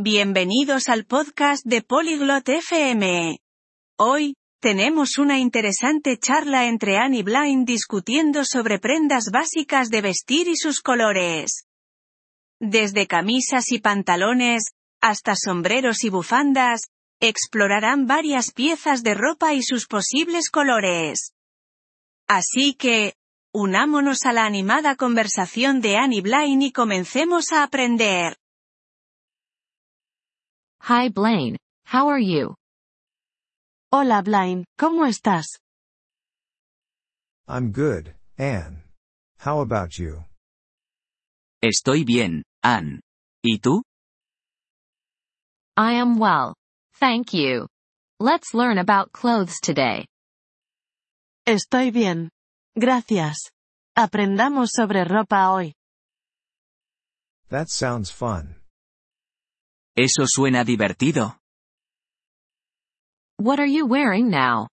Bienvenidos al podcast de Polyglot FM. Hoy, tenemos una interesante charla entre Anne y discutiendo sobre prendas básicas de vestir y sus colores. Desde camisas y pantalones, hasta sombreros y bufandas, explorarán varias piezas de ropa y sus posibles colores. Así que, unámonos a la animada conversación de Annie Blind y comencemos a aprender. Hi Blaine, how are you? Hola Blaine, ¿cómo estás? I'm good, Anne. How about you? Estoy bien, Anne. ¿Y tú? I am well. Thank you. Let's learn about clothes today. Estoy bien. Gracias. Aprendamos sobre ropa hoy. That sounds fun. Eso suena divertido. What are you wearing now?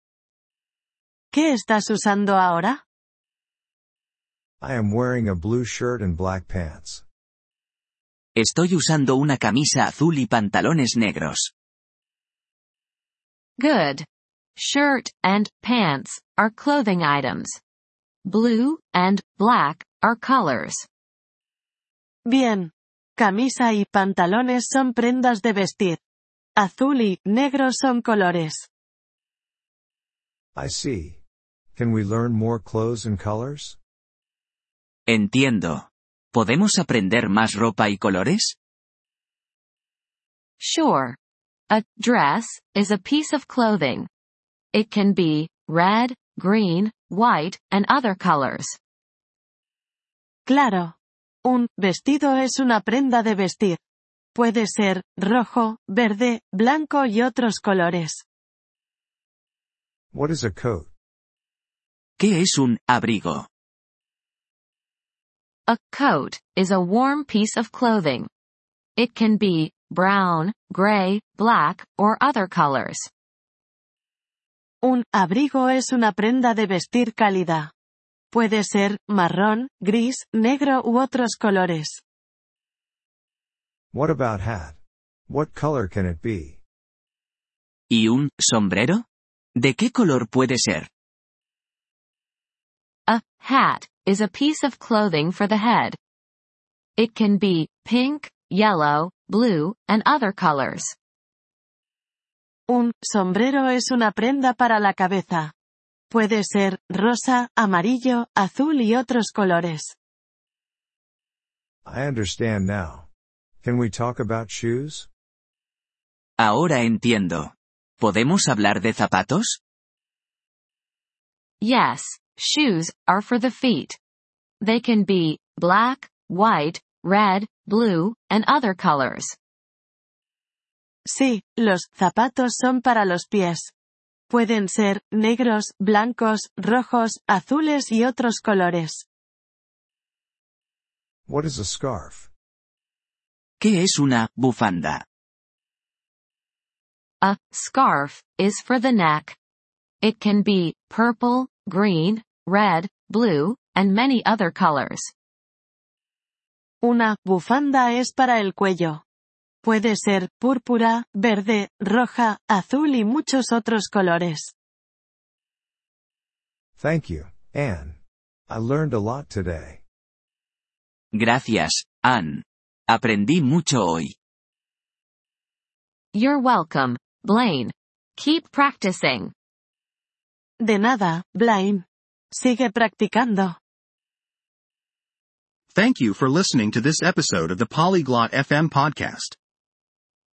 ¿Qué estás usando ahora? I am wearing a blue shirt and black pants. Estoy usando una camisa azul y pantalones negros. Good. Shirt and pants are clothing items. Blue and black are colors. Bien. Camisa y pantalones son prendas de vestir. Azul y negro son colores. I see. Can we learn more clothes and colors? Entiendo. ¿Podemos aprender más ropa y colores? Sure. A dress is a piece of clothing. It can be red, green, white, and other colors. Claro. Un vestido es una prenda de vestir. Puede ser rojo, verde, blanco y otros colores. What is a coat? ¿Qué es un abrigo? A coat is a warm piece of clothing. It can be brown, gray, black, or other colors. Un abrigo es una prenda de vestir cálida. Puede ser marrón, gris, negro u otros colores. What about hat? What color can it be? ¿Y un sombrero? ¿De qué color puede ser? A hat is a piece of clothing for the head. It can be pink, yellow, blue, and other colors. Un sombrero es una prenda para la cabeza. Puede ser rosa, amarillo, azul y otros colores. I understand now. Can we talk about shoes? Ahora entiendo. ¿Podemos hablar de zapatos? Yes, shoes are for the feet. They can be black, white, red, blue, and other colors. Sí, los zapatos son para los pies. Pueden ser negros, blancos, rojos, azules y otros colores. What is a scarf? ¿Qué es una bufanda? A scarf is for the neck. It can be purple, green, red, blue, and many other colors. Una bufanda es para el cuello. Puede ser púrpura, verde, roja, azul y muchos otros colores. Thank you, Anne. I learned a lot today. Gracias, Ann. Aprendí mucho hoy. You're welcome, Blaine. Keep practicing. De nada, Blaine. Sigue practicando. Thank you for listening to this episode of the Polyglot FM podcast.